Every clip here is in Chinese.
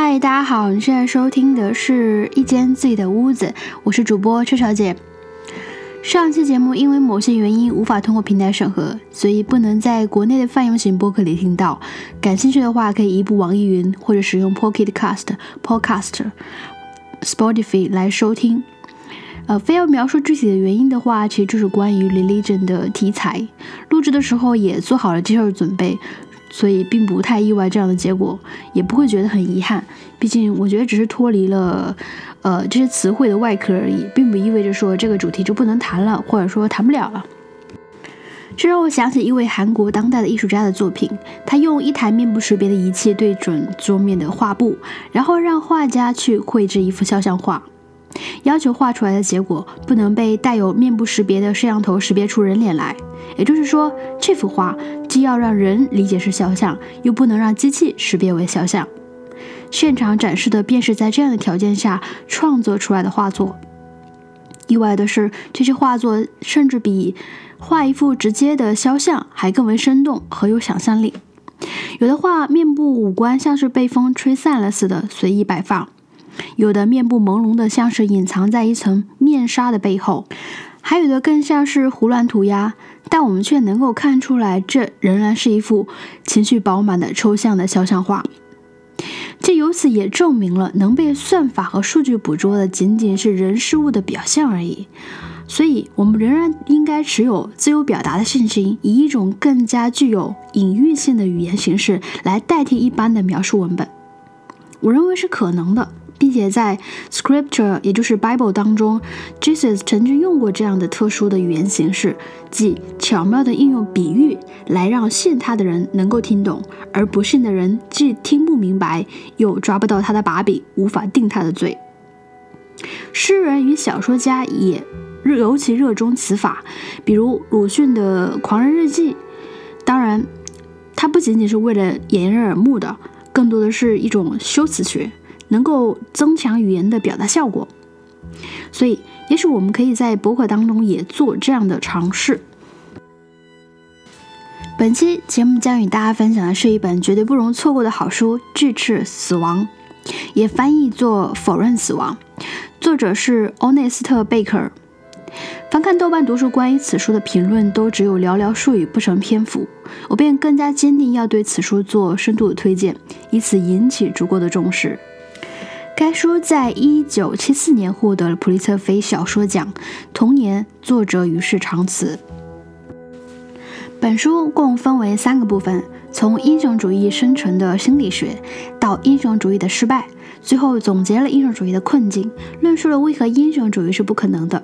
嗨，大家好，你现在收听的是一间自己的屋子，我是主播车小姐。上期节目因为某些原因无法通过平台审核，所以不能在国内的泛用型播客里听到。感兴趣的话，可以移步网易云或者使用 Pocket Cast、Podcast、Spotify 来收听。呃，非要描述具体的原因的话，其实就是关于 religion 的题材。录制的时候也做好了接受准备。所以并不太意外这样的结果，也不会觉得很遗憾。毕竟我觉得只是脱离了，呃这些词汇的外壳而已，并不意味着说这个主题就不能谈了，或者说谈不了了。这让我想起一位韩国当代的艺术家的作品，他用一台面部识别的仪器对准桌面的画布，然后让画家去绘制一幅肖像画。要求画出来的结果不能被带有面部识别的摄像头识别出人脸来，也就是说，这幅画既要让人理解是肖像，又不能让机器识别为肖像。现场展示的便是在这样的条件下创作出来的画作。意外的是，这些画作甚至比画一幅直接的肖像还更为生动和有想象力。有的画面部五官像是被风吹散了似的随意摆放。有的面部朦胧的，像是隐藏在一层面纱的背后；还有的更像是胡乱涂鸦，但我们却能够看出来，这仍然是一幅情绪饱满的抽象的肖像画。这由此也证明了，能被算法和数据捕捉的仅仅是人事物的表象而已。所以，我们仍然应该持有自由表达的信心，以一种更加具有隐喻性的语言形式来代替一般的描述文本。我认为是可能的。并且在 Scripture，也就是 Bible 当中，Jesus 曾经用过这样的特殊的语言形式，即巧妙的应用比喻来让信他的人能够听懂，而不信的人既听不明白，又抓不到他的把柄，无法定他的罪。诗人与小说家也尤其热衷此法，比如鲁迅的《狂人日记》，当然，它不仅仅是为了掩人耳目的，更多的是一种修辞学。能够增强语言的表达效果，所以也许我们可以在博客当中也做这样的尝试。本期节目将与大家分享的是一本绝对不容错过的好书《拒斥死亡》，也翻译作《否认死亡》，作者是欧内斯特·贝克尔。翻看豆瓣读书关于此书的评论，都只有寥寥数语，不成篇幅，我便更加坚定要对此书做深度的推荐，以此引起足够的重视。该书在一九七四年获得了普利策菲小说奖，同年作者与世长辞。本书共分为三个部分：从英雄主义生成的心理学，到英雄主义的失败，最后总结了英雄主义的困境，论述了为何英雄主义是不可能的。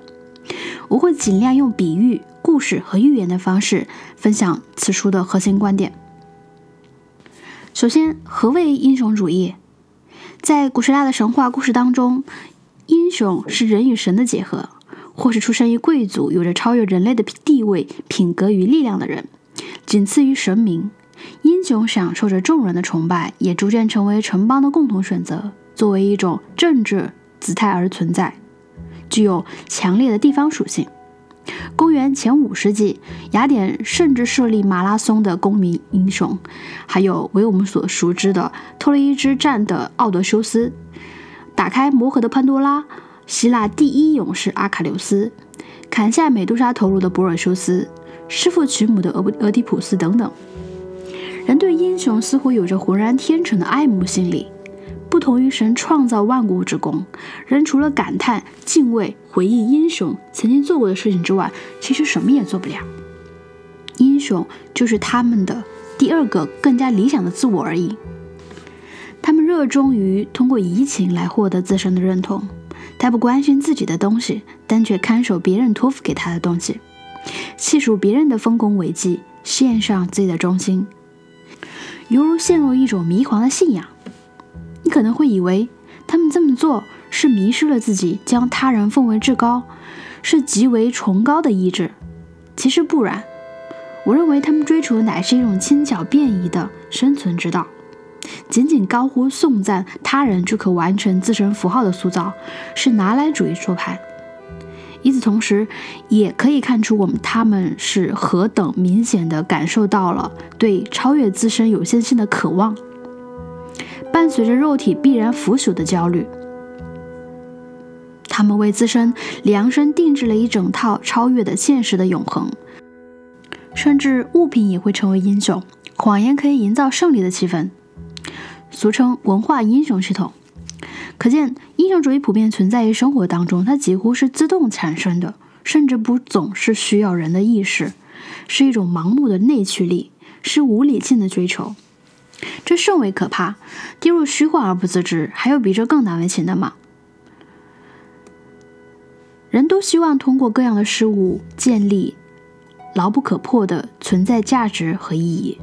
我会尽量用比喻、故事和寓言的方式分享此书的核心观点。首先，何谓英雄主义？在古希腊的神话故事当中，英雄是人与神的结合，或是出生于贵族、有着超越人类的地位、品格与力量的人，仅次于神明。英雄享受着众人的崇拜，也逐渐成为城邦的共同选择，作为一种政治姿态而存在，具有强烈的地方属性。公元前五世纪，雅典甚至设立马拉松的公民英雄，还有为我们所熟知的托雷伊之战的奥德修斯，打开魔盒的潘多拉，希腊第一勇士阿喀琉斯，砍下美杜莎头颅的博尔修斯，弑父娶母的俄俄狄浦斯等等。人对英雄似乎有着浑然天成的爱慕心理。不同于神创造万物之功，人除了感叹、敬畏、回忆英雄曾经做过的事情之外，其实什么也做不了。英雄就是他们的第二个更加理想的自我而已。他们热衷于通过移情来获得自身的认同，他不关心自己的东西，但却看守别人托付给他的东西，细数别人的丰功伟绩，献上自己的忠心，犹如陷入一种迷狂的信仰。你可能会以为他们这么做是迷失了自己，将他人奉为至高，是极为崇高的意志。其实不然，我认为他们追求的乃是一种轻巧便宜的生存之道。仅仅高呼颂赞他人就可完成自身符号的塑造，是拿来主义说派。与此同时，也可以看出我们他们是何等明显的感受到了对超越自身有限性的渴望。伴随着肉体必然腐朽的焦虑。他们为自身量身定制了一整套超越的现实的永恒，甚至物品也会成为英雄。谎言可以营造胜利的气氛，俗称文化英雄系统。可见，英雄主义普遍存在于生活当中，它几乎是自动产生的，甚至不总是需要人的意识，是一种盲目的内驱力，是无理性的追求。这甚为可怕，跌入虚幻而不自知。还有比这更难为情的吗？人都希望通过各样的事物建立牢不可破的存在价值和意义，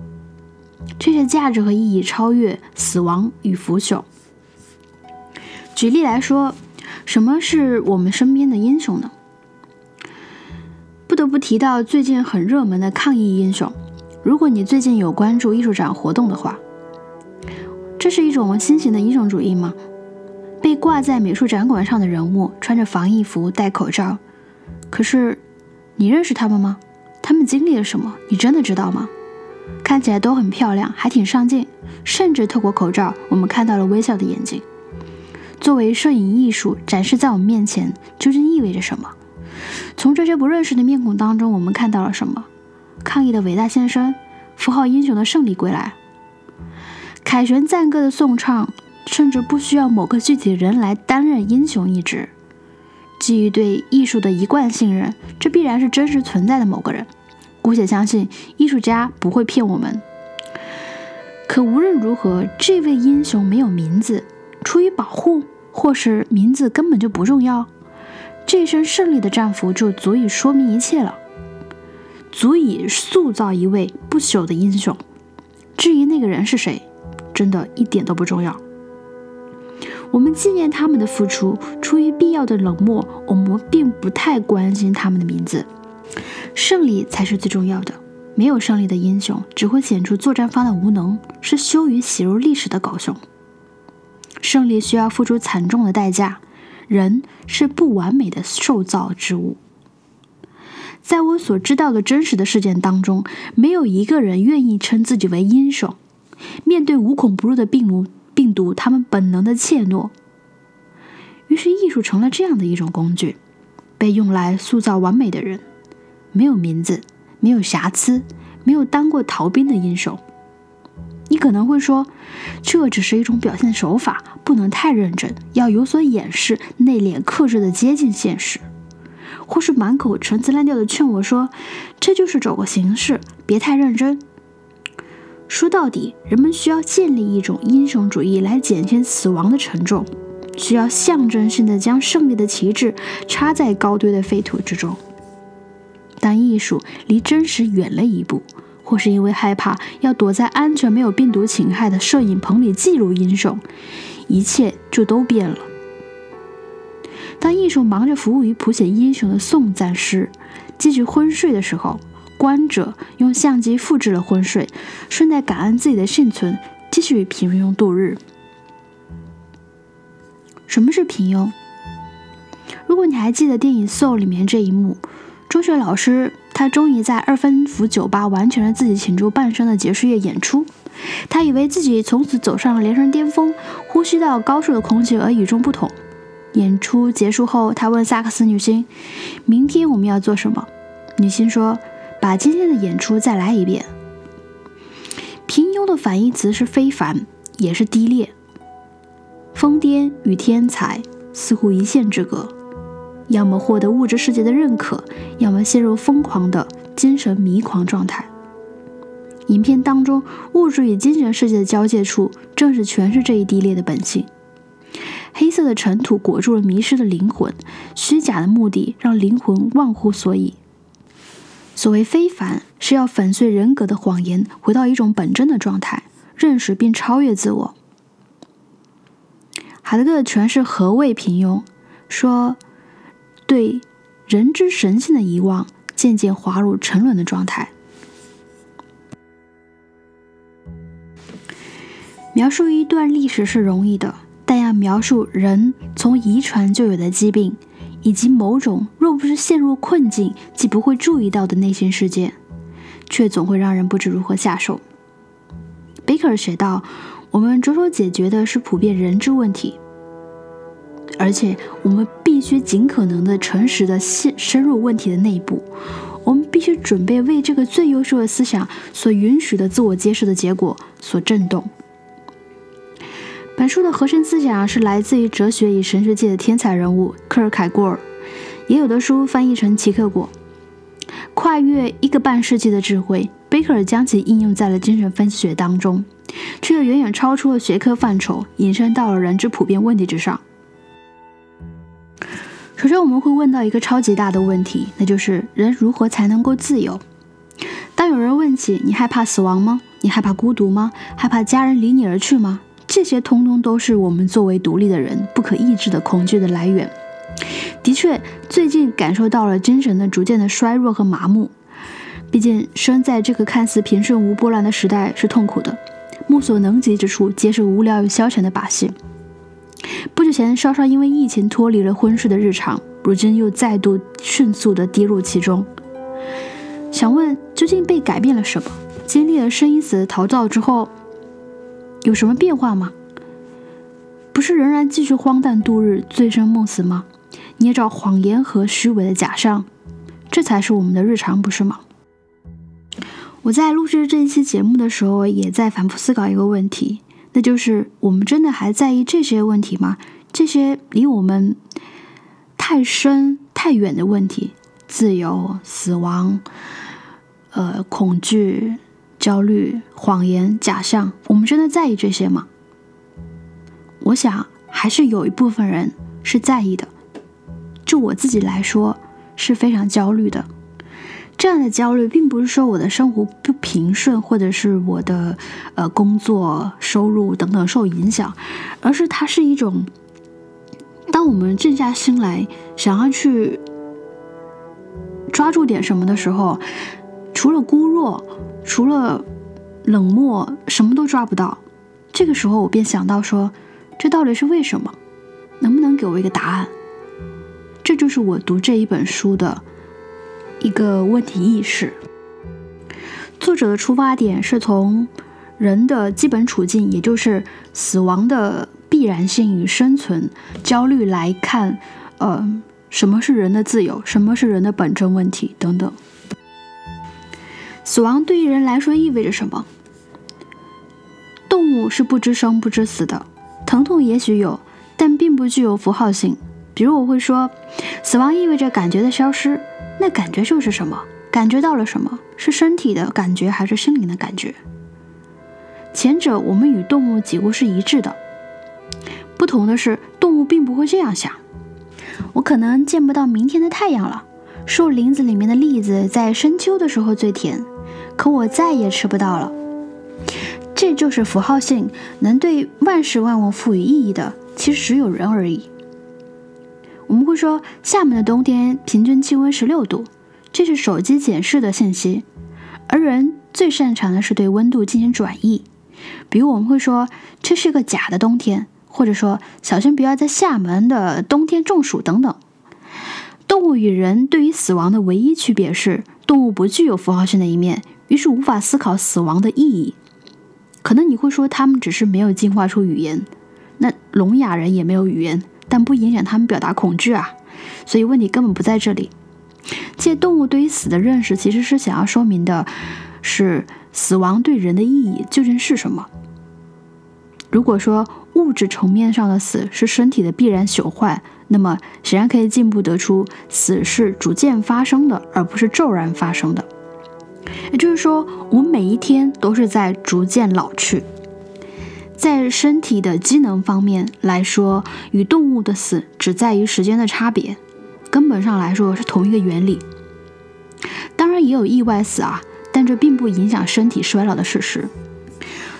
这些价值和意义超越死亡与腐朽。举例来说，什么是我们身边的英雄呢？不得不提到最近很热门的抗疫英雄。如果你最近有关注艺术展活动的话，这是一种新型的英雄主义吗？被挂在美术展馆上的人物穿着防疫服、戴口罩，可是你认识他们吗？他们经历了什么？你真的知道吗？看起来都很漂亮，还挺上镜，甚至透过口罩，我们看到了微笑的眼睛。作为摄影艺术展示在我们面前，究竟意味着什么？从这些不认识的面孔当中，我们看到了什么？抗议的伟大献身，符号英雄的胜利归来，凯旋赞歌的颂唱。甚至不需要某个具体人来担任英雄一职。基于对艺术的一贯信任，这必然是真实存在的某个人。姑且相信艺术家不会骗我们。可无论如何，这位英雄没有名字，出于保护，或是名字根本就不重要。这身胜利的战服就足以说明一切了，足以塑造一位不朽的英雄。至于那个人是谁，真的一点都不重要。我们纪念他们的付出，出于必要的冷漠，我们并不太关心他们的名字。胜利才是最重要的。没有胜利的英雄，只会显出作战方的无能，是羞于写入历史的狗熊。胜利需要付出惨重的代价。人是不完美的受造之物。在我所知道的真实的事件当中，没有一个人愿意称自己为英雄。面对无孔不入的病毒。病毒，他们本能的怯懦。于是，艺术成了这样的一种工具，被用来塑造完美的人，没有名字，没有瑕疵，没有当过逃兵的英雄。你可能会说，这只是一种表现手法，不能太认真，要有所掩饰，内敛克制的接近现实。或是满口陈词滥调的劝我说，这就是走个形式，别太认真。说到底，人们需要建立一种英雄主义来减轻死亡的沉重，需要象征性的将胜利的旗帜插在高堆的废土之中。当艺术离真实远了一步，或是因为害怕要躲在安全、没有病毒侵害的摄影棚里记录英雄，一切就都变了。当艺术忙着服务于谱写英雄的颂赞诗，继续昏睡的时候。观者用相机复制了昏睡，顺带感恩自己的幸存，继续平庸度日。什么是平庸？如果你还记得电影《Soul》里面这一幕，中学老师他终于在二分府酒吧完成了自己倾注半生的结束夜演出，他以为自己从此走上了人生巅峰，呼吸到高处的空气而与众不同。演出结束后，他问萨克斯女星：“明天我们要做什么？”女星说。把今天的演出再来一遍。平庸的反义词是非凡，也是低劣。疯癫与天才似乎一线之隔，要么获得物质世界的认可，要么陷入疯狂的精神迷狂状态。影片当中，物质与精神世界的交界处，正是诠释这一低劣的本性。黑色的尘土裹住了迷失的灵魂，虚假的目的让灵魂忘乎所以。所谓非凡，是要粉碎人格的谎言，回到一种本真的状态，认识并超越自我。海德格尔诠释何谓平庸，说对人之神性的遗忘，渐渐滑入沉沦的状态。描述一段历史是容易的，但要描述人从遗传就有的疾病。以及某种若不是陷入困境，既不会注意到的内心世界，却总会让人不知如何下手。贝克尔写道：“我们着手解决的是普遍人之问题，而且我们必须尽可能的诚实的深深入问题的内部。我们必须准备为这个最优秀的思想所允许的自我揭示的结果所震动。本书的核心思想是来自于哲学与神学界的天才人物科尔凯郭尔，也有的书翻译成齐克果。跨越一个半世纪的智慧，贝克尔将其应用在了精神分析学当中，却又远远超出了学科范畴，引申到了人之普遍问题之上。首先，我们会问到一个超级大的问题，那就是人如何才能够自由？当有人问起你害怕死亡吗？你害怕孤独吗？害怕家人离你而去吗？这些通通都是我们作为独立的人不可抑制的恐惧的来源。的确，最近感受到了精神的逐渐的衰弱和麻木。毕竟，生在这个看似平顺无波澜的时代是痛苦的，目所能及之处皆是无聊与消遣的把戏。不久前，稍稍因为疫情脱离了婚事的日常，如今又再度迅速地跌入其中。想问，究竟被改变了什么？经历了生与死的逃造之后，有什么变化吗？不是仍然继续荒诞度日、醉生梦死吗？捏造谎言和虚伪的假象，这才是我们的日常，不是吗？我在录制这一期节目的时候，也在反复思考一个问题。那就是我们真的还在意这些问题吗？这些离我们太深太远的问题，自由、死亡、呃恐惧、焦虑、谎言、假象，我们真的在意这些吗？我想还是有一部分人是在意的。就我自己来说，是非常焦虑的。这样的焦虑，并不是说我的生活不平顺，或者是我的呃工作收入等等受影响，而是它是一种，当我们静下心来想要去抓住点什么的时候，除了孤弱，除了冷漠，什么都抓不到。这个时候，我便想到说，这到底是为什么？能不能给我一个答案？这就是我读这一本书的。一个问题意识，作者的出发点是从人的基本处境，也就是死亡的必然性与生存焦虑来看，呃，什么是人的自由，什么是人的本真问题等等。死亡对于人来说意味着什么？动物是不知生不知死的，疼痛也许有，但并不具有符号性。比如我会说，死亡意味着感觉的消失。那感觉就是什么？感觉到了什么？是身体的感觉还是心灵的感觉？前者我们与动物几乎是一致的，不同的是，动物并不会这样想。我可能见不到明天的太阳了，树林子里面的栗子在深秋的时候最甜，可我再也吃不到了。这就是符号性，能对万事万物赋予意义的，其实只有人而已。我们会说，厦门的冬天平均气温十六度，这是手机显示的信息。而人最擅长的是对温度进行转移，比如我们会说这是个假的冬天，或者说小心不要在厦门的冬天中暑等等。动物与人对于死亡的唯一区别是，动物不具有符号性的一面，于是无法思考死亡的意义。可能你会说，他们只是没有进化出语言，那聋哑人也没有语言。但不影响他们表达恐惧啊，所以问题根本不在这里。借动物对于死的认识，其实是想要说明的是死亡对人的意义究竟是什么。如果说物质层面上的死是身体的必然朽坏，那么显然可以进一步得出死是逐渐发生的，而不是骤然发生的。也就是说，我们每一天都是在逐渐老去。在身体的机能方面来说，与动物的死只在于时间的差别，根本上来说是同一个原理。当然也有意外死啊，但这并不影响身体衰老的事实。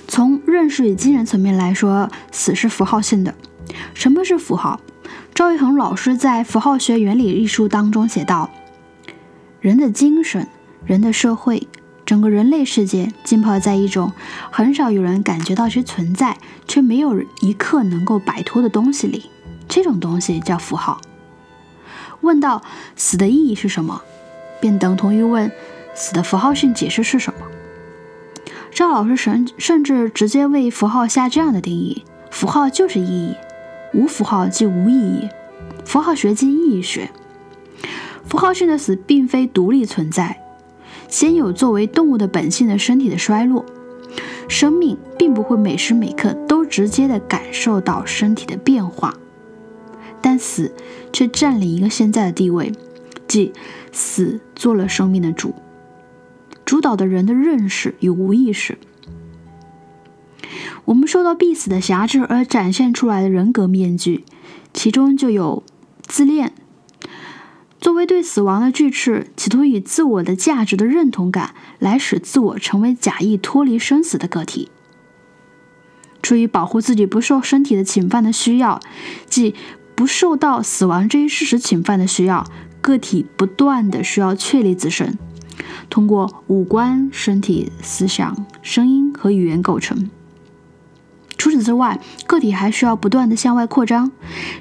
从认识与精神层面来说，死是符号性的。什么是符号？赵一恒老师在《符号学原理》一书当中写道：人的精神，人的社会。整个人类世界浸泡在一种很少有人感觉到其存在，却没有一刻能够摆脱的东西里。这种东西叫符号。问到死的意义是什么，便等同于问死的符号性解释是什么。赵老师甚甚至直接为符号下这样的定义：符号就是意义，无符号即无意义。符号学即意义学。符号性的死并非独立存在，先有作为动物的本性的身体的衰落。生命并不会每时每刻都直接的感受到身体的变化，但死却占领一个现在的地位，即死做了生命的主。主导的人的认识与无意识，我们受到必死的辖制而展现出来的人格面具，其中就有自恋。作为对死亡的拒斥，企图以自我的价值的认同感来使自我成为假意脱离生死的个体。出于保护自己不受身体的侵犯的需要，即不受到死亡这一事实侵犯的需要，个体不断的需要确立自身。通过五官、身体、思想、声音和语言构成。除此之外，个体还需要不断的向外扩张，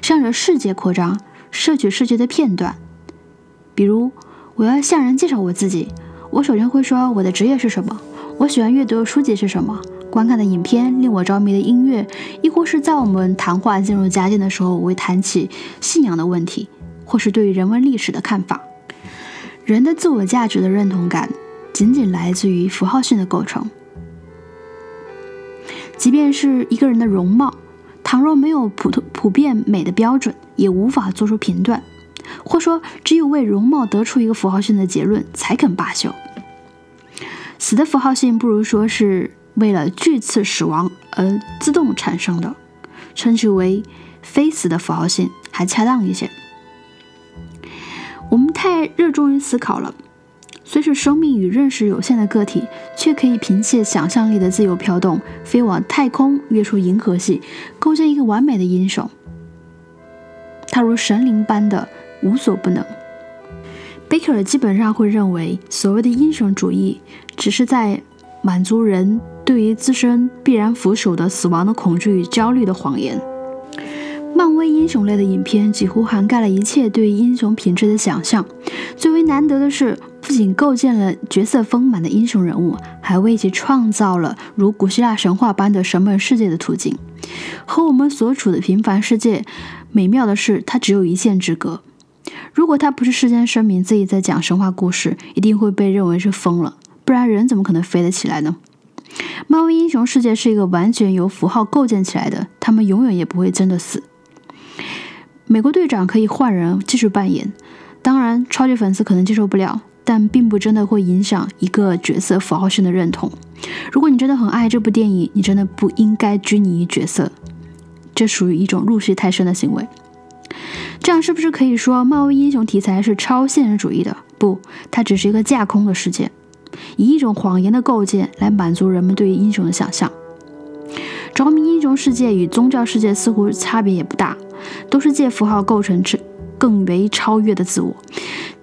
向着世界扩张，摄取世界的片段。比如，我要向人介绍我自己，我首先会说我的职业是什么，我喜欢阅读的书籍是什么，观看的影片，令我着迷的音乐，亦或是在我们谈话进入佳境的时候，我会谈起信仰的问题，或是对于人文历史的看法。人的自我价值的认同感，仅仅来自于符号性的构成。即便是一个人的容貌，倘若没有普通普遍美的标准，也无法做出评断，或说只有为容貌得出一个符号性的结论，才肯罢休。死的符号性，不如说是为了拒刺死亡而自动产生的，称之为非死的符号性还恰当一些。我们太热衷于思考了，虽是生命与认识有限的个体，却可以凭借想象力的自由飘动，飞往太空，跃出银河系，构建一个完美的英雄。他如神灵般的无所不能。贝克尔基本上会认为，所谓的英雄主义，只是在满足人对于自身必然腐朽的死亡的恐惧与焦虑的谎言。漫威英雄类的影片几乎涵盖了一切对英雄品质的想象。最为难得的是，不仅构建了角色丰满的英雄人物，还为其创造了如古希腊神话般的神本世界的途径。和我们所处的平凡世界，美妙的是它只有一线之隔。如果他不是事先声明自己在讲神话故事，一定会被认为是疯了。不然人怎么可能飞得起来呢？漫威英雄世界是一个完全由符号构建起来的，他们永远也不会真的死。美国队长可以换人继续扮演，当然，超级粉丝可能接受不了，但并不真的会影响一个角色符号性的认同。如果你真的很爱这部电影，你真的不应该拘泥于角色，这属于一种入戏太深的行为。这样是不是可以说漫威英雄题材是超现实主义的？不，它只是一个架空的世界，以一种谎言的构建来满足人们对于英雄的想象。着迷英雄世界与宗教世界似乎差别也不大。都是借符号构成之更为超越的自我，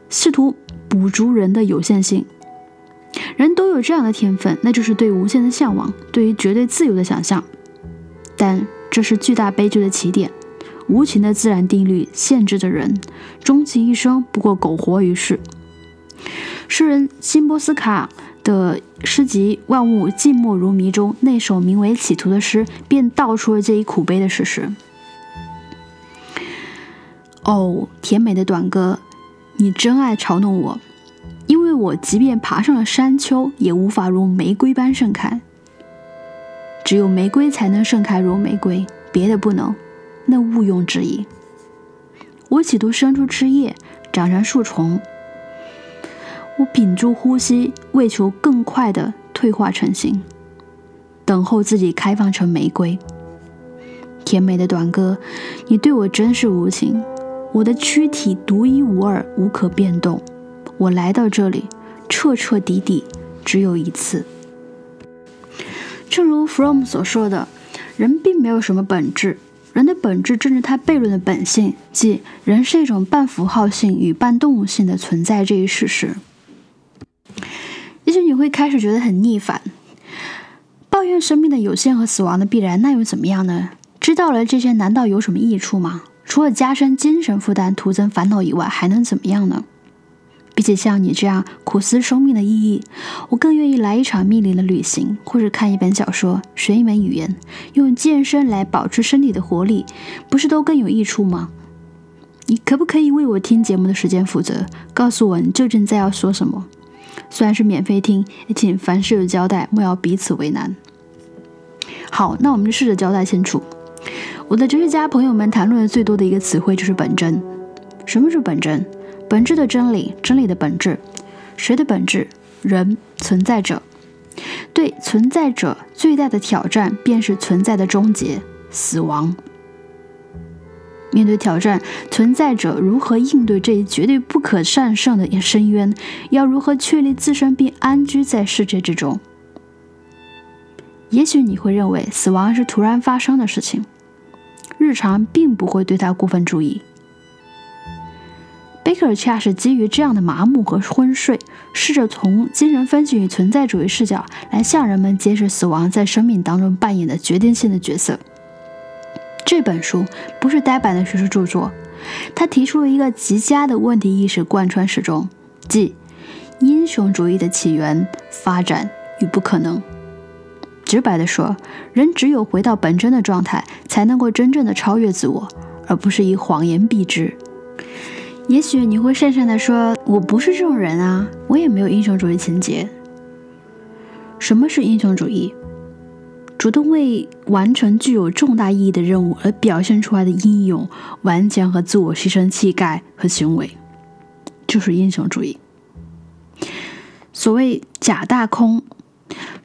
试图补足人的有限性。人都有这样的天分，那就是对无限的向往，对于绝对自由的想象。但这是巨大悲剧的起点。无情的自然定律限制着人，终其一生不过苟活于世。诗人辛波斯卡的诗集《万物静默如谜》中那首名为《企图》的诗，便道出了这一苦悲的事实。哦，甜美的短歌，你真爱嘲弄我，因为我即便爬上了山丘，也无法如玫瑰般盛开。只有玫瑰才能盛开如玫瑰，别的不能，那毋庸置疑。我企图伸出枝叶，长成树丛。我屏住呼吸，为求更快的退化成型，等候自己开放成玫瑰。甜美的短歌，你对我真是无情。我的躯体独一无二，无可变动。我来到这里，彻彻底底，只有一次。正如 From 所说的，人并没有什么本质，人的本质正是他悖论的本性，即人是一种半符号性与半动物性的存在这一事实。也许你会开始觉得很逆反，抱怨生命的有限和死亡的必然，那又怎么样呢？知道了这些，难道有什么益处吗？除了加深精神负担、徒增烦恼以外，还能怎么样呢？比起像你这样苦思生命的意义，我更愿意来一场密林的旅行，或者看一本小说，学一门语言，用健身来保持身体的活力，不是都更有益处吗？你可不可以为我听节目的时间负责，告诉我你究竟在要说什么？虽然是免费听，也请凡事有交代，莫要彼此为难。好，那我们就试着交代清楚。我的哲学家朋友们谈论的最多的一个词汇就是本真。什么是本真？本质的真理，真理的本质，谁的本质？人，存在者。对存在者最大的挑战，便是存在的终结——死亡。面对挑战，存在者如何应对这一绝对不可战胜的深渊？要如何确立自身并安居在世界之中？也许你会认为死亡是突然发生的事情，日常并不会对它过分注意。贝克尔恰是基于这样的麻木和昏睡，试着从精神分析与存在主义视角来向人们揭示死亡在生命当中扮演的决定性的角色。这本书不是呆板的学术著作，他提出了一个极佳的问题意识贯穿始终，即英雄主义的起源、发展与不可能。直白地说，人只有回到本真的状态，才能够真正的超越自我，而不是以谎言蔽之。也许你会讪讪地说：“我不是这种人啊，我也没有英雄主义情节。”什么是英雄主义？主动为完成具有重大意义的任务而表现出来的英勇、顽强和自我牺牲气概和行为，就是英雄主义。所谓假大空，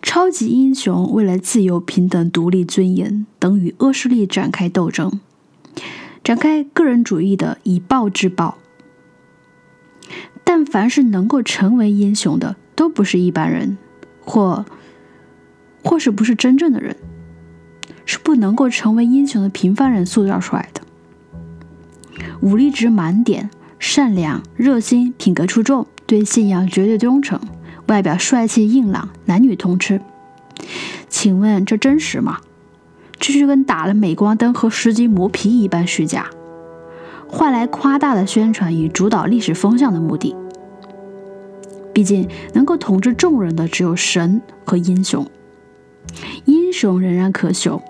超级英雄为了自由、平等、独立、尊严等与恶势力展开斗争，展开个人主义的以暴制暴。但凡是能够成为英雄的，都不是一般人，或或是不是真正的人，是不能够成为英雄的平凡人塑造出来的。武力值满点，善良、热心、品格出众，对信仰绝对忠诚，外表帅气硬朗，男女通吃。请问这真实吗？这就跟打了镁光灯和十级磨皮一般虚假。换来夸大的宣传与主导历史风向的目的。毕竟，能够统治众人的只有神和英雄，英雄仍然可朽，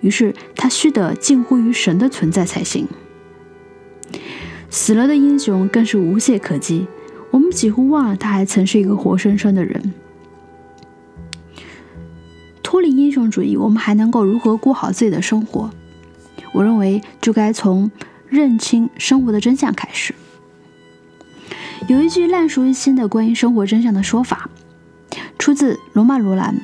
于是他须得近乎于神的存在才行。死了的英雄更是无懈可击，我们几乎忘了他还曾是一个活生生的人。脱离英雄主义，我们还能够如何过好自己的生活？我认为，就该从。认清生活的真相开始。有一句烂熟于心的关于生活真相的说法，出自罗曼·罗兰。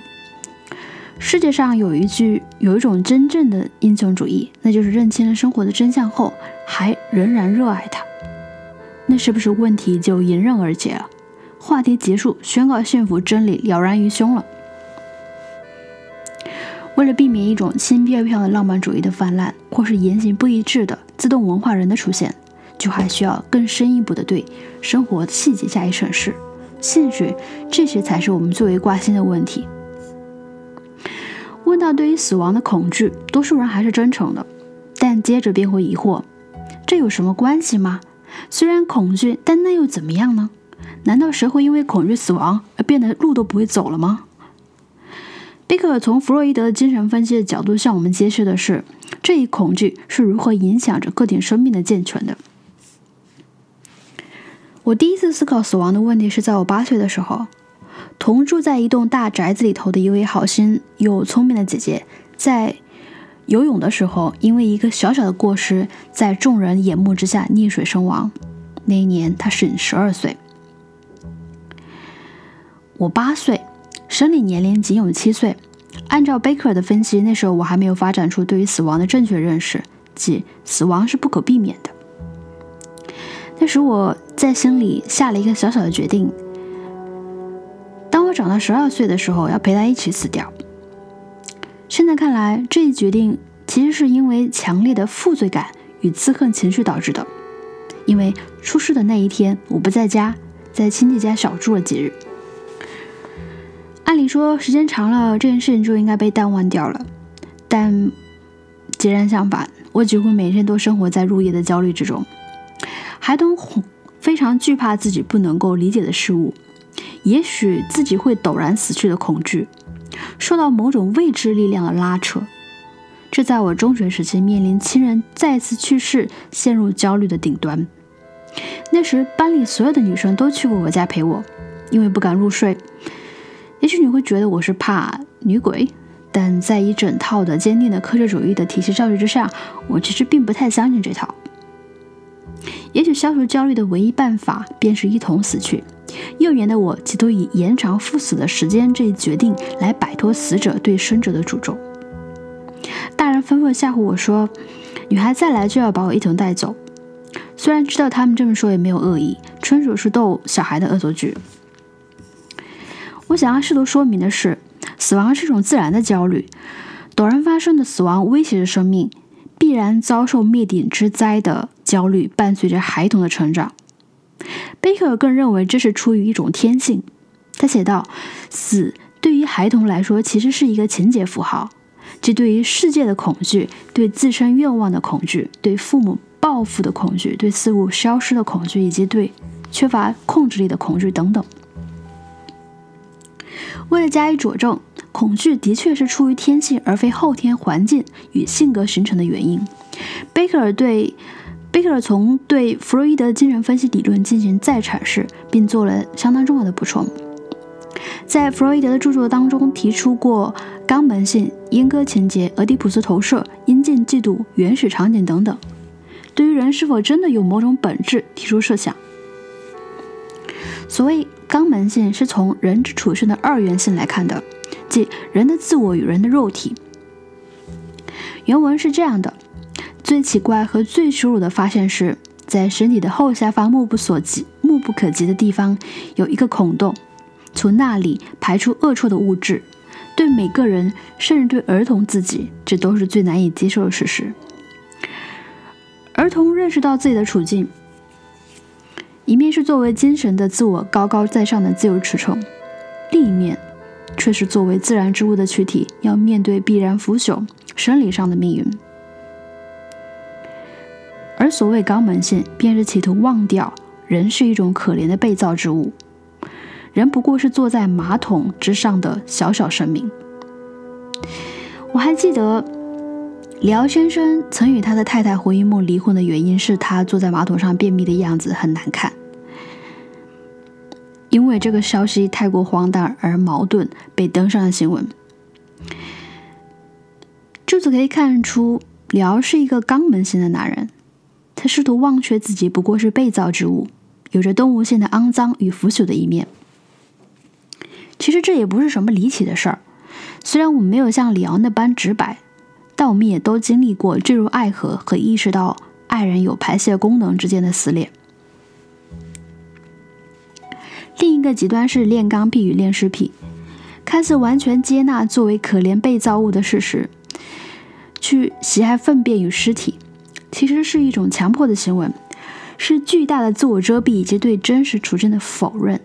世界上有一句有一种真正的英雄主义，那就是认清了生活的真相后，还仍然热爱它。那是不是问题就迎刃而解了？话题结束，宣告幸福真理了然于胸了。为了避免一种轻飘飘的浪漫主义的泛滥，或是言行不一致的自动文化人的出现，就还需要更深一步的对生活细节加以审视。兴许这些才是我们最为挂心的问题。问到对于死亡的恐惧，多数人还是真诚的，但接着便会疑惑：这有什么关系吗？虽然恐惧，但那又怎么样呢？难道谁会因为恐惧死亡而变得路都不会走了吗？贝克从弗洛伊德的精神分析的角度向我们揭示的是，这一恐惧是如何影响着个体生命的健全的。我第一次思考死亡的问题是在我八岁的时候，同住在一栋大宅子里头的一位好心又聪明的姐姐，在游泳的时候，因为一个小小的过失，在众人眼目之下溺水身亡。那一年她是十二岁，我八岁。生理年龄仅有七岁，按照贝克尔的分析，那时候我还没有发展出对于死亡的正确认识，即死亡是不可避免的。那时我在心里下了一个小小的决定：当我长到十二岁的时候，要陪他一起死掉。现在看来，这一决定其实是因为强烈的负罪感与自恨情绪导致的。因为出事的那一天，我不在家，在亲戚家小住了几日。你说，时间长了，这件事情就应该被淡忘掉了。但截然相反，我几乎每天都生活在入夜的焦虑之中。孩童非常惧怕自己不能够理解的事物，也许自己会陡然死去的恐惧，受到某种未知力量的拉扯。这在我中学时期面临亲人再次去世，陷入焦虑的顶端。那时班里所有的女生都去过我家陪我，因为不敢入睡。也许你会觉得我是怕女鬼，但在一整套的坚定的科学主义的体系教育之下，我其实并不太相信这套。也许消除焦虑的唯一办法便是一同死去。幼年的我企图以延长赴死的时间这一决定来摆脱死者对生者的诅咒。大人纷纷吓唬我说：“女孩再来就要把我一同带走。”虽然知道他们这么说也没有恶意，纯属是逗小孩的恶作剧。我想要试图说明的是，死亡是一种自然的焦虑，陡然发生的死亡威胁着生命，必然遭受灭顶之灾的焦虑伴随着孩童的成长。贝克尔更认为这是出于一种天性。他写道：“死对于孩童来说其实是一个情节符号。”即对于世界的恐惧，对自身愿望的恐惧，对父母报复的恐惧，对事物消失的恐惧，以及对缺乏控制力的恐惧等等。为了加以佐证，恐惧的确是出于天性，而非后天环境与性格形成的原因。贝克尔对贝克尔从对弗洛伊德的精神分析理论进行再阐释，并做了相当重要的补充。在弗洛伊德的著作当中提出过肛门性、阉割情节、俄狄浦斯投射、阴茎嫉妒、原始场景等等，对于人是否真的有某种本质提出设想。所谓肛门性是从人之处身的二元性来看的，即人的自我与人的肉体。原文是这样的：最奇怪和最耻辱的发现是在身体的后下方目不所及、目不可及的地方有一个孔洞。从那里排出恶臭的物质，对每个人，甚至对儿童自己，这都是最难以接受的事实。儿童认识到自己的处境，一面是作为精神的自我高高在上的自由驰骋，另一面却是作为自然之物的躯体，要面对必然腐朽、生理上的命运。而所谓肛门性，便是企图忘掉人是一种可怜的被造之物。人不过是坐在马桶之上的小小生命。我还记得，李敖先生曾与他的太太胡因梦离婚的原因是他坐在马桶上便秘的样子很难看。因为这个消息太过荒诞而矛盾，被登上了新闻。就此可以看出，里奥是一个肛门型的男人。他试图忘却自己不过是被造之物，有着动物性的肮脏与腐朽的一面。其实这也不是什么离奇的事儿，虽然我们没有像里奥那般直白，但我们也都经历过坠入爱河和意识到爱人有排泄功能之间的撕裂。另一个极端是恋钢癖与恋尸癖，看似完全接纳作为可怜被造物的事实，去喜爱粪便与尸体，其实是一种强迫的行为，是巨大的自我遮蔽以及对真实处境的否认。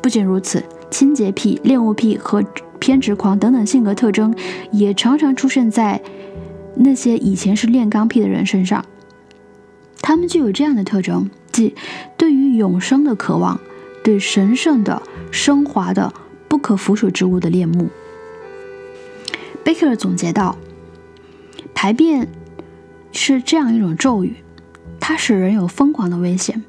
不仅如此，清洁癖、恋物癖和偏执狂等等性格特征，也常常出现在那些以前是恋钢癖的人身上。他们具有这样的特征，即对于永生的渴望，对神圣的、升华的、不可腐朽之物的恋慕。贝克尔总结道：“排便是这样一种咒语，它使人有疯狂的危险。”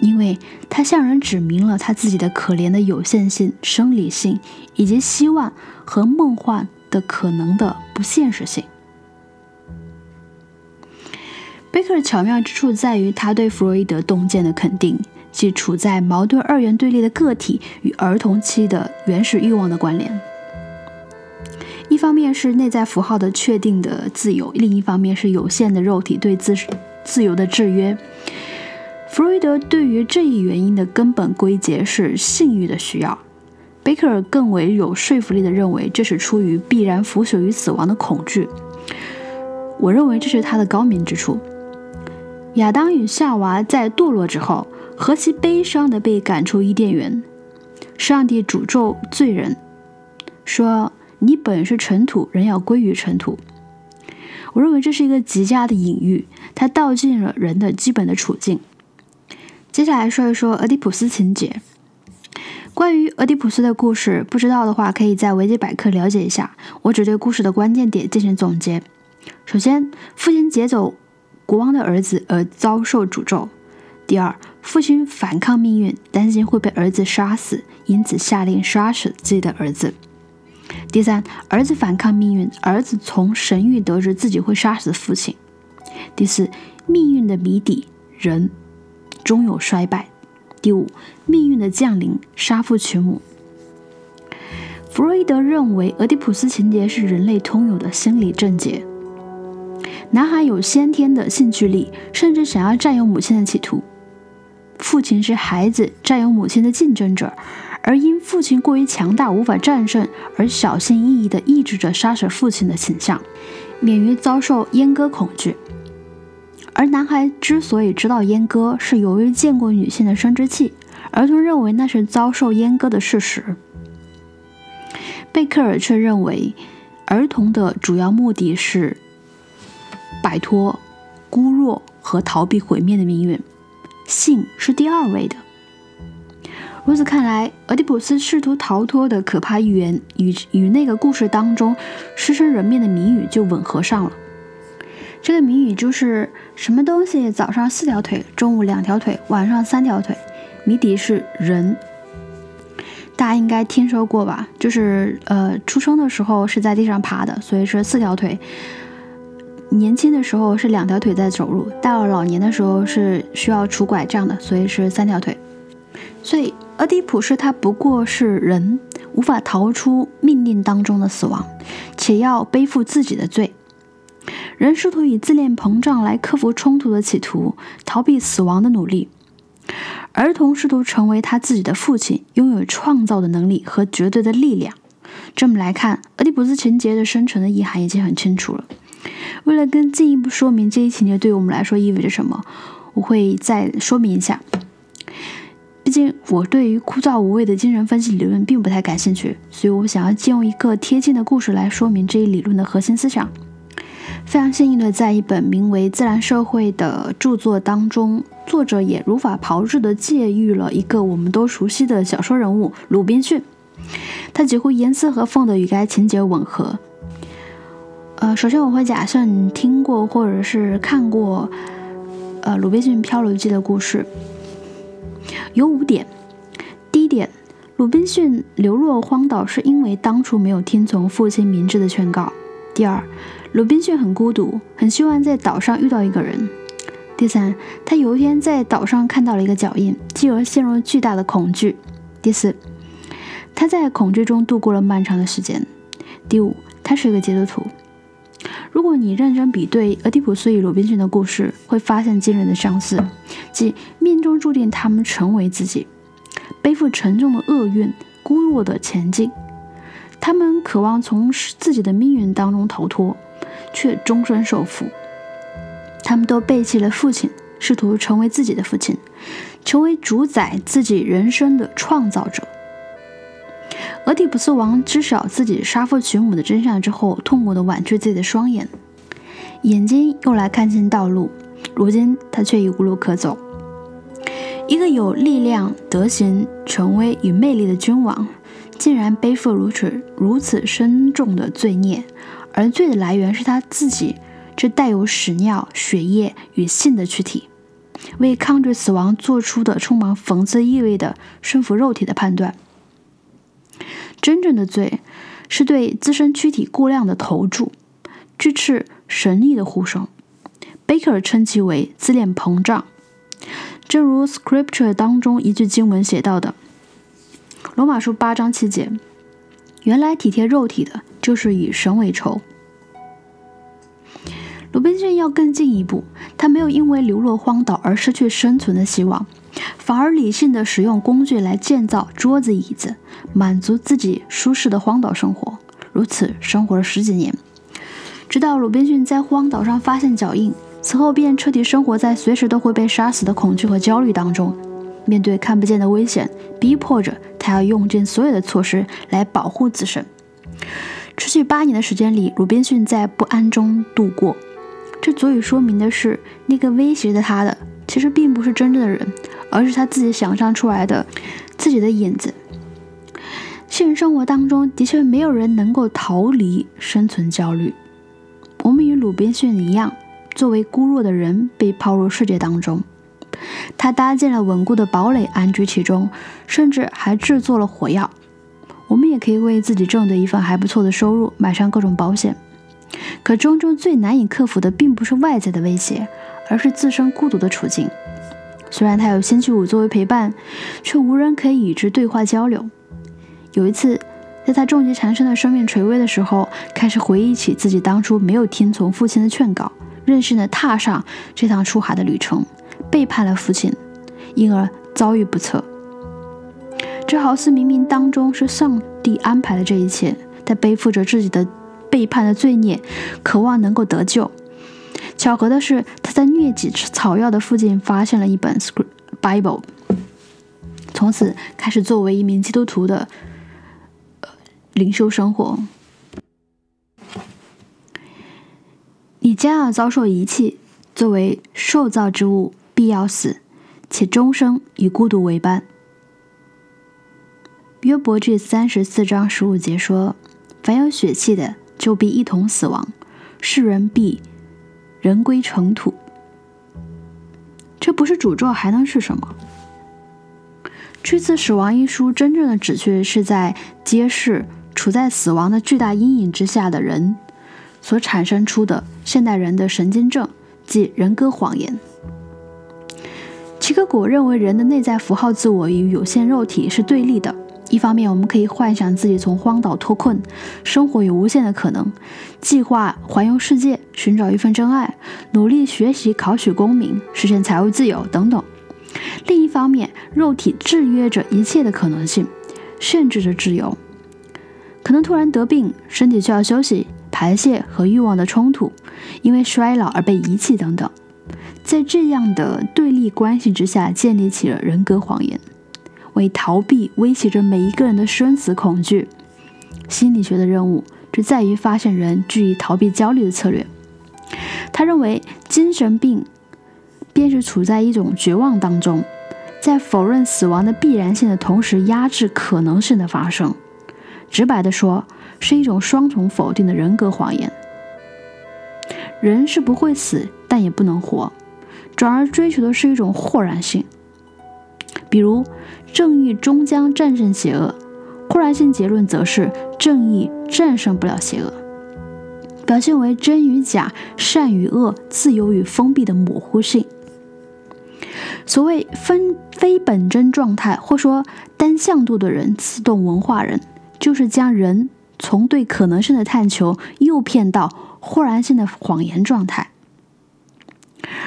因为它向人指明了他自己的可怜的有限性、生理性，以及希望和梦幻的可能的不现实性。贝克尔巧妙之处在于他对弗洛伊德洞见的肯定，即处在矛盾二元对立的个体与儿童期的原始欲望的关联。一方面是内在符号的确定的自由，另一方面是有限的肉体对自自由的制约。弗洛伊德对于这一原因的根本归结是性欲的需要，贝克尔更为有说服力地认为这是出于必然腐朽与死亡的恐惧。我认为这是他的高明之处。亚当与夏娃在堕落之后，何其悲伤地被赶出伊甸园，上帝诅咒罪人，说：“你本是尘土，人要归于尘土。”我认为这是一个极佳的隐喻，它道尽了人的基本的处境。接下来说一说俄狄浦斯情节。关于俄狄浦斯的故事，不知道的话可以在维基百科了解一下。我只对故事的关键点进行总结。首先，父亲劫走国王的儿子而遭受诅咒；第二，父亲反抗命运，担心会被儿子杀死，因此下令杀死自己的儿子；第三，儿子反抗命运，儿子从神谕得知自己会杀死父亲；第四，命运的谜底，人终有衰败。第五，命运的降临，杀父娶母。弗洛伊德认为，俄狄浦斯情节是人类通有的心理症结。男孩有先天的兴趣力，甚至想要占有母亲的企图。父亲是孩子占有母亲的竞争者，而因父亲过于强大无法战胜，而小心翼翼地抑制着杀死父亲的倾向，免于遭受阉割恐惧。而男孩之所以知道阉割，是由于见过女性的生殖器，儿童认为那是遭受阉割的事实。贝克尔却认为，儿童的主要目的是摆脱孤弱和逃避毁灭的命运，性是第二位的。如此看来，俄狄浦斯试图逃脱的可怕预言，与与那个故事当中狮身人面的谜语就吻合上了。这个谜语就是什么东西早上四条腿，中午两条腿，晚上三条腿？谜底是人。大家应该听说过吧？就是呃，出生的时候是在地上爬的，所以是四条腿；年轻的时候是两条腿在走路，到了老年的时候是需要拄拐杖的，所以是三条腿。所以俄狄浦斯他不过是人，无法逃出命令当中的死亡，且要背负自己的罪。人试图以自恋膨胀来克服冲突的企图，逃避死亡的努力。儿童试图成为他自己的父亲，拥有创造的能力和绝对的力量。这么来看，俄狄浦斯情节的深层的意涵已经很清楚了。为了更进一步说明这一情节对于我们来说意味着什么，我会再说明一下。毕竟我对于枯燥无味的精神分析理论并不太感兴趣，所以我想要借用一个贴近的故事来说明这一理论的核心思想。非常幸运的，在一本名为《自然社会》的著作当中，作者也如法炮制的借喻了一个我们都熟悉的小说人物鲁滨逊，他几乎严丝合缝的与该情节吻合。呃，首先我会假设你听过或者是看过，呃，鲁滨逊漂流记的故事，有五点。第一点，鲁滨逊流落荒岛是因为当初没有听从父亲明智的劝告。第二。鲁滨逊很孤独，很希望在岛上遇到一个人。第三，他有一天在岛上看到了一个脚印，继而陷入了巨大的恐惧。第四，他在恐惧中度过了漫长的时间。第五，他是一个基督徒。如果你认真比对俄狄浦斯与鲁滨逊的故事，会发现惊人的相似，即命中注定他们成为自己，背负沉重的厄运，孤弱的前进。他们渴望从自己的命运当中逃脱。却终身受缚。他们都背弃了父亲，试图成为自己的父亲，成为主宰自己人生的创造者。俄狄浦斯王知晓自己杀父娶母的真相之后，痛苦地婉拒自己的双眼，眼睛用来看清道路。如今他却已无路可走。一个有力量、德行、权威与魅力的君王，竟然背负如此如此深重的罪孽。而罪的来源是他自己这带有屎尿、血液与性的躯体，为抗拒死亡做出的充满讽刺意味的顺服肉体的判断。真正的罪是对自身躯体过量的投注，拒斥神力的呼声。贝克尔称其为自恋膨胀，正如 Scripture 当中一句经文写到的：“罗马书八章七节，原来体贴肉体的。”就是以神为仇。鲁滨逊要更进一步，他没有因为流落荒岛而失去生存的希望，反而理性的使用工具来建造桌子椅子，满足自己舒适的荒岛生活。如此生活了十几年，直到鲁滨逊在荒岛上发现脚印，此后便彻底生活在随时都会被杀死的恐惧和焦虑当中。面对看不见的危险，逼迫着他要用尽所有的措施来保护自身。持续八年的时间里，鲁滨逊在不安中度过。这足以说明的是，那个威胁着他的，其实并不是真正的人，而是他自己想象出来的自己的影子。现实生活当中，的确没有人能够逃离生存焦虑。我们与鲁滨逊一样，作为孤弱的人被抛入世界当中。他搭建了稳固的堡垒，安居其中，甚至还制作了火药。我们也可以为自己挣得一份还不错的收入，买上各种保险。可终究最难以克服的，并不是外在的威胁，而是自身孤独的处境。虽然他有星期五作为陪伴，却无人可以与之对话交流。有一次，在他重疾缠身的生命垂危的时候，开始回忆起自己当初没有听从父亲的劝告，任性的踏上这趟出海的旅程，背叛了父亲，因而遭遇不测。这好似冥冥当中是上帝安排了这一切。他背负着自己的背叛的罪孽，渴望能够得救。巧合的是，他在疟疾草药的附近发现了一本 Bible，从此开始作为一名基督徒的。灵修生活，你将要遭受遗弃，作为受造之物，必要死，且终生与孤独为伴。约伯记三十四章十五节说：“凡有血气的，就必一同死亡；世人必人归尘土。”这不是诅咒，还能是什么？《这次死亡》一书真正的旨趣是在揭示。处在死亡的巨大阴影之下的人所产生出的现代人的神经症，即人格谎言。齐克果认为，人的内在符号自我与有限肉体是对立的。一方面，我们可以幻想自己从荒岛脱困，生活有无限的可能，计划环游世界，寻找一份真爱，努力学习，考取功名，实现财务自由等等。另一方面，肉体制约着一切的可能性，限制着自由。可能突然得病，身体需要休息、排泄和欲望的冲突，因为衰老而被遗弃等等，在这样的对立关系之下，建立起了人格谎言，为逃避威胁着每一个人的生死恐惧。心理学的任务就在于发现人据以逃避焦虑的策略。他认为，精神病便是处在一种绝望当中，在否认死亡的必然性的同时，压制可能性的发生。直白的说，是一种双重否定的人格谎言。人是不会死，但也不能活，转而追求的是一种豁然性。比如，正义终将战胜邪恶，豁然性结论则是正义战胜不了邪恶，表现为真与假、善与恶、自由与封闭的模糊性。所谓分非本真状态，或说单向度的人，自动文化人。就是将人从对可能性的探求诱骗到豁然性的谎言状态。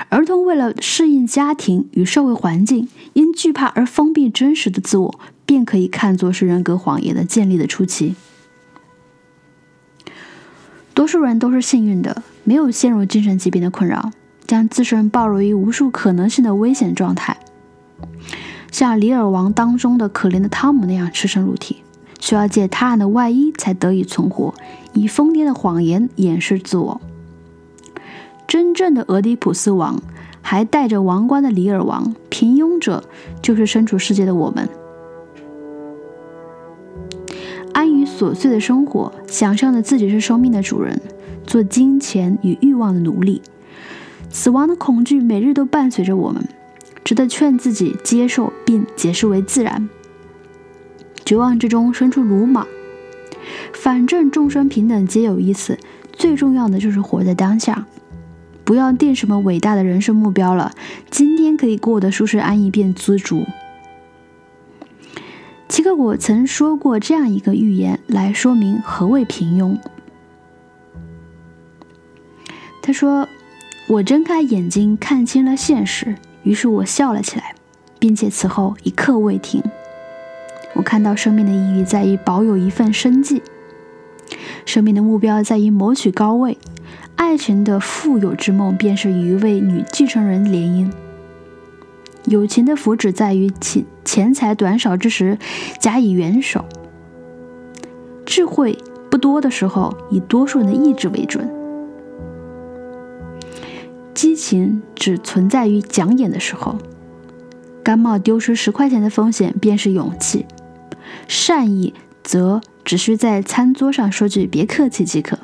儿童为了适应家庭与社会环境，因惧怕而封闭真实的自我，便可以看作是人格谎言的建立的初期。多数人都是幸运的，没有陷入精神疾病的困扰，将自身暴露于无数可能性的危险状态，像《李尔王》当中的可怜的汤姆那样赤身露体。需要借他人的外衣才得以存活，以疯癫的谎言掩饰自我。真正的俄狄浦斯王，还带着王冠的里尔王，平庸者就是身处世界的我们，安于琐碎的生活，想象着自己是生命的主人，做金钱与欲望的奴隶。死亡的恐惧每日都伴随着我们，值得劝自己接受并解释为自然。绝望之中生出鲁莽，反正众生平等皆有意思，最重要的就是活在当下，不要定什么伟大的人生目标了。今天可以过得舒适安逸便知足。齐克果曾说过这样一个寓言来说明何谓平庸。他说：“我睁开眼睛看清了现实，于是我笑了起来，并且此后一刻未停。”我看到生命的意义在于保有一份生计，生命的目标在于谋取高位，爱情的富有之梦便是与一位女继承人联姻，友情的福祉在于钱钱财短少之时加以援手，智慧不多的时候以多数人的意志为准，激情只存在于讲演的时候。甘冒丢失十块钱的风险便是勇气。善意则只需在餐桌上说句“别客气”即可。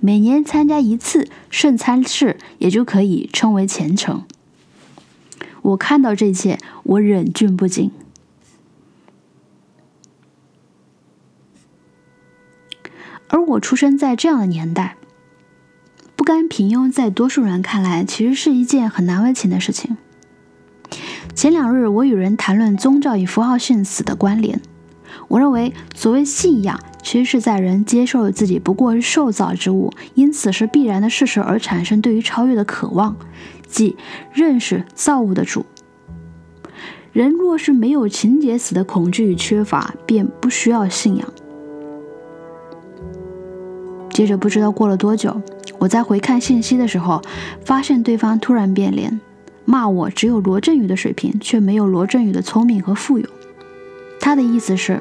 每年参加一次圣餐式，也就可以称为虔诚。我看到这一切，我忍俊不禁。而我出生在这样的年代，不甘平庸，在多数人看来，其实是一件很难为情的事情。前两日，我与人谈论宗教与符号性死的关联。我认为，所谓信仰，其实是在人接受了自己不过是受造之物，因此是必然的事实而产生对于超越的渴望，即认识造物的主。人若是没有情节死的恐惧与缺乏，便不需要信仰。接着，不知道过了多久，我在回看信息的时候，发现对方突然变脸，骂我只有罗振宇的水平，却没有罗振宇的聪明和富有。他的意思是，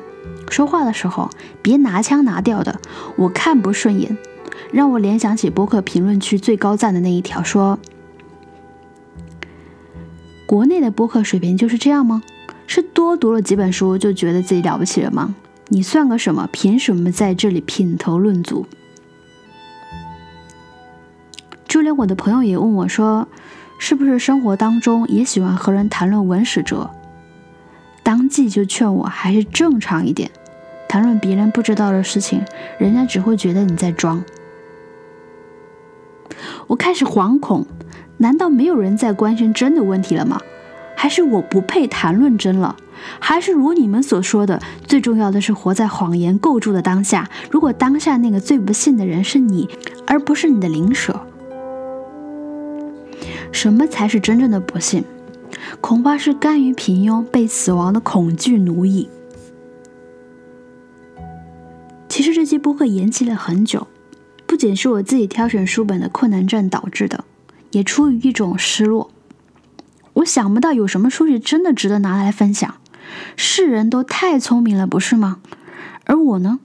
说话的时候别拿腔拿调的，我看不顺眼。让我联想起博客评论区最高赞的那一条，说：“国内的博客水平就是这样吗？是多读了几本书就觉得自己了不起了吗？你算个什么？凭什么在这里品头论足？”就连我的朋友也问我说：“是不是生活当中也喜欢和人谈论文史哲？”当即就劝我还是正常一点，谈论别人不知道的事情，人家只会觉得你在装。我开始惶恐，难道没有人在关心真的问题了吗？还是我不配谈论真了？还是如你们所说的，最重要的是活在谎言构筑的当下？如果当下那个最不幸的人是你，而不是你的灵舍？什么才是真正的不幸？恐怕是甘于平庸、被死亡的恐惧奴役。其实这期播客延期了很久，不仅是我自己挑选书本的困难症导致的，也出于一种失落。我想不到有什么书是真的值得拿来分享。世人都太聪明了，不是吗？而我呢，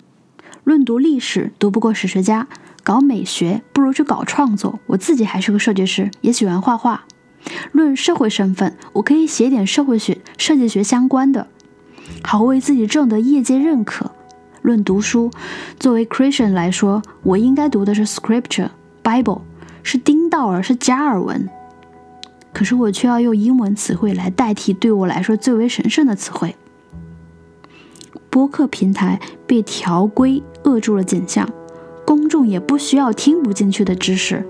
论读历史，读不过史学家。搞美学不如去搞创作。我自己还是个设计师，也喜欢画画。论社会身份，我可以写点社会学、设计学相关的，好为自己挣得业界认可。论读书，作为 Christian 来说，我应该读的是 Scripture Bible，是丁道尔，是加尔文。可是我却要用英文词汇来代替对我来说最为神圣的词汇。播客平台被条规扼住了景象。公众也不需要听不进去的知识。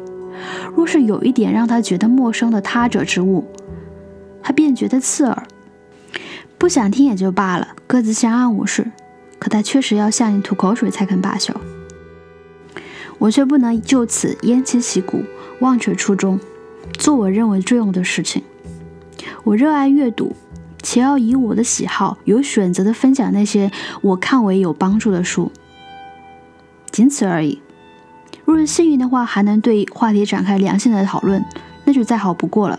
若是有一点让他觉得陌生的他者之物，他便觉得刺耳，不想听也就罢了，各自相安无事。可他确实要向你吐口水才肯罢休。我却不能就此偃旗息鼓，忘却初衷，做我认为最用的事情。我热爱阅读，且要以我的喜好有选择的分享那些我看为有帮助的书。仅此而已。若是幸运的话，还能对话题展开良性的讨论，那就再好不过了。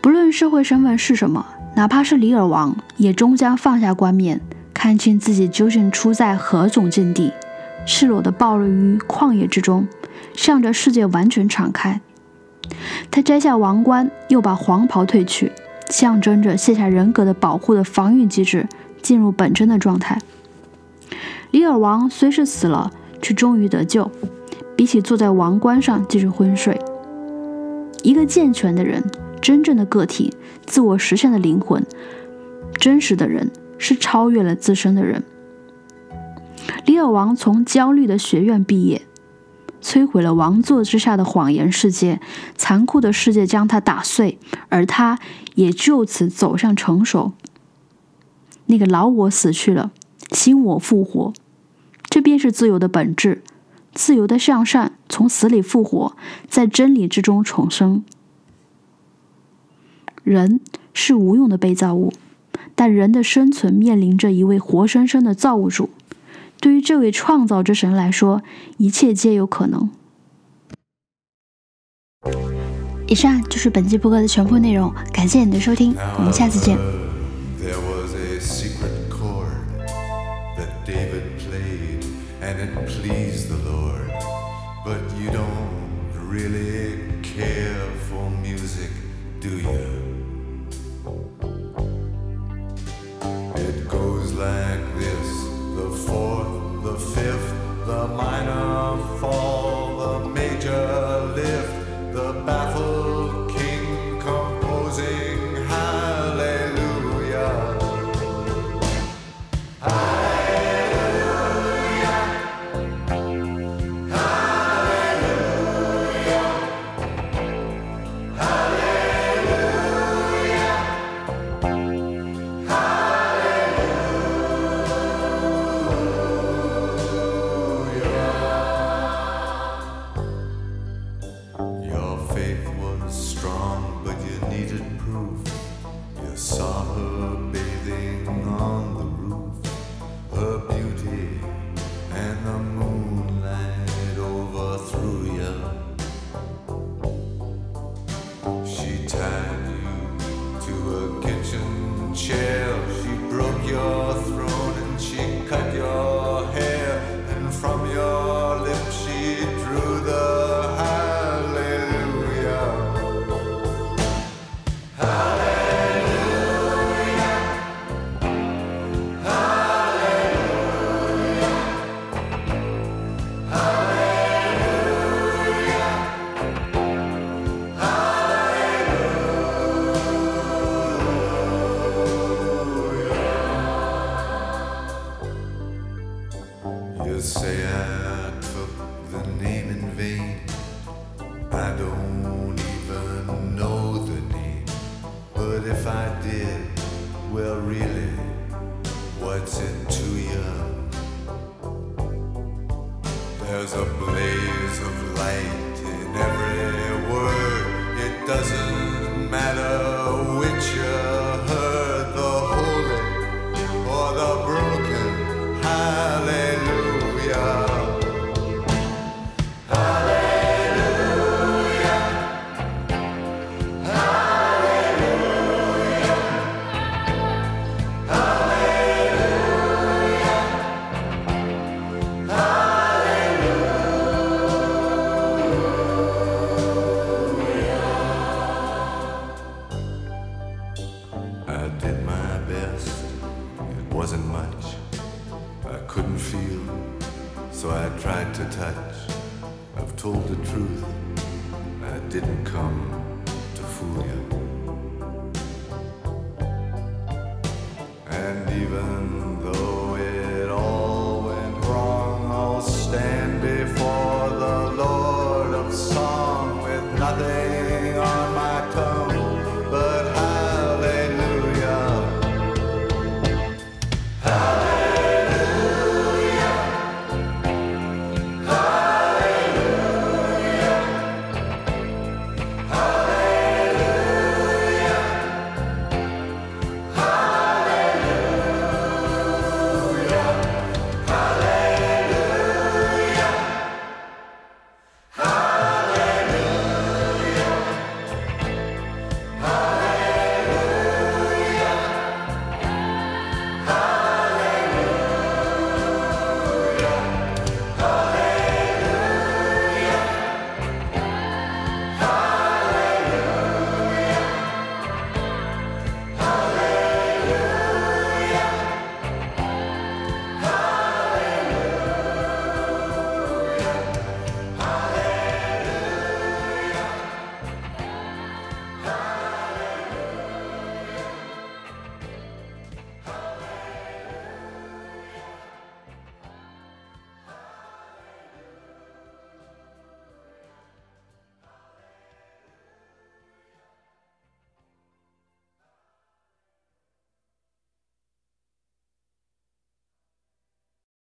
不论社会身份是什么，哪怕是李尔王，也终将放下冠冕，看清自己究竟处在何种境地，赤裸的暴露于旷野之中，向着世界完全敞开。他摘下王冠，又把黄袍褪去，象征着卸下人格的保护的防御机制，进入本真的状态。李尔王虽是死了，却终于得救。比起坐在王冠上继续昏睡，一个健全的人，真正的个体，自我实现的灵魂，真实的人，是超越了自身的人。李尔王从焦虑的学院毕业，摧毁了王座之下的谎言世界，残酷的世界将他打碎，而他也就此走向成熟。那个老我死去了。新我复活，这便是自由的本质。自由的向善，从死里复活，在真理之中重生。人是无用的被造物，但人的生存面临着一位活生生的造物主。对于这位创造之神来说，一切皆有可能。以上就是本期播客的全部内容，感谢你的收听，我们下次见。really care for music, do you?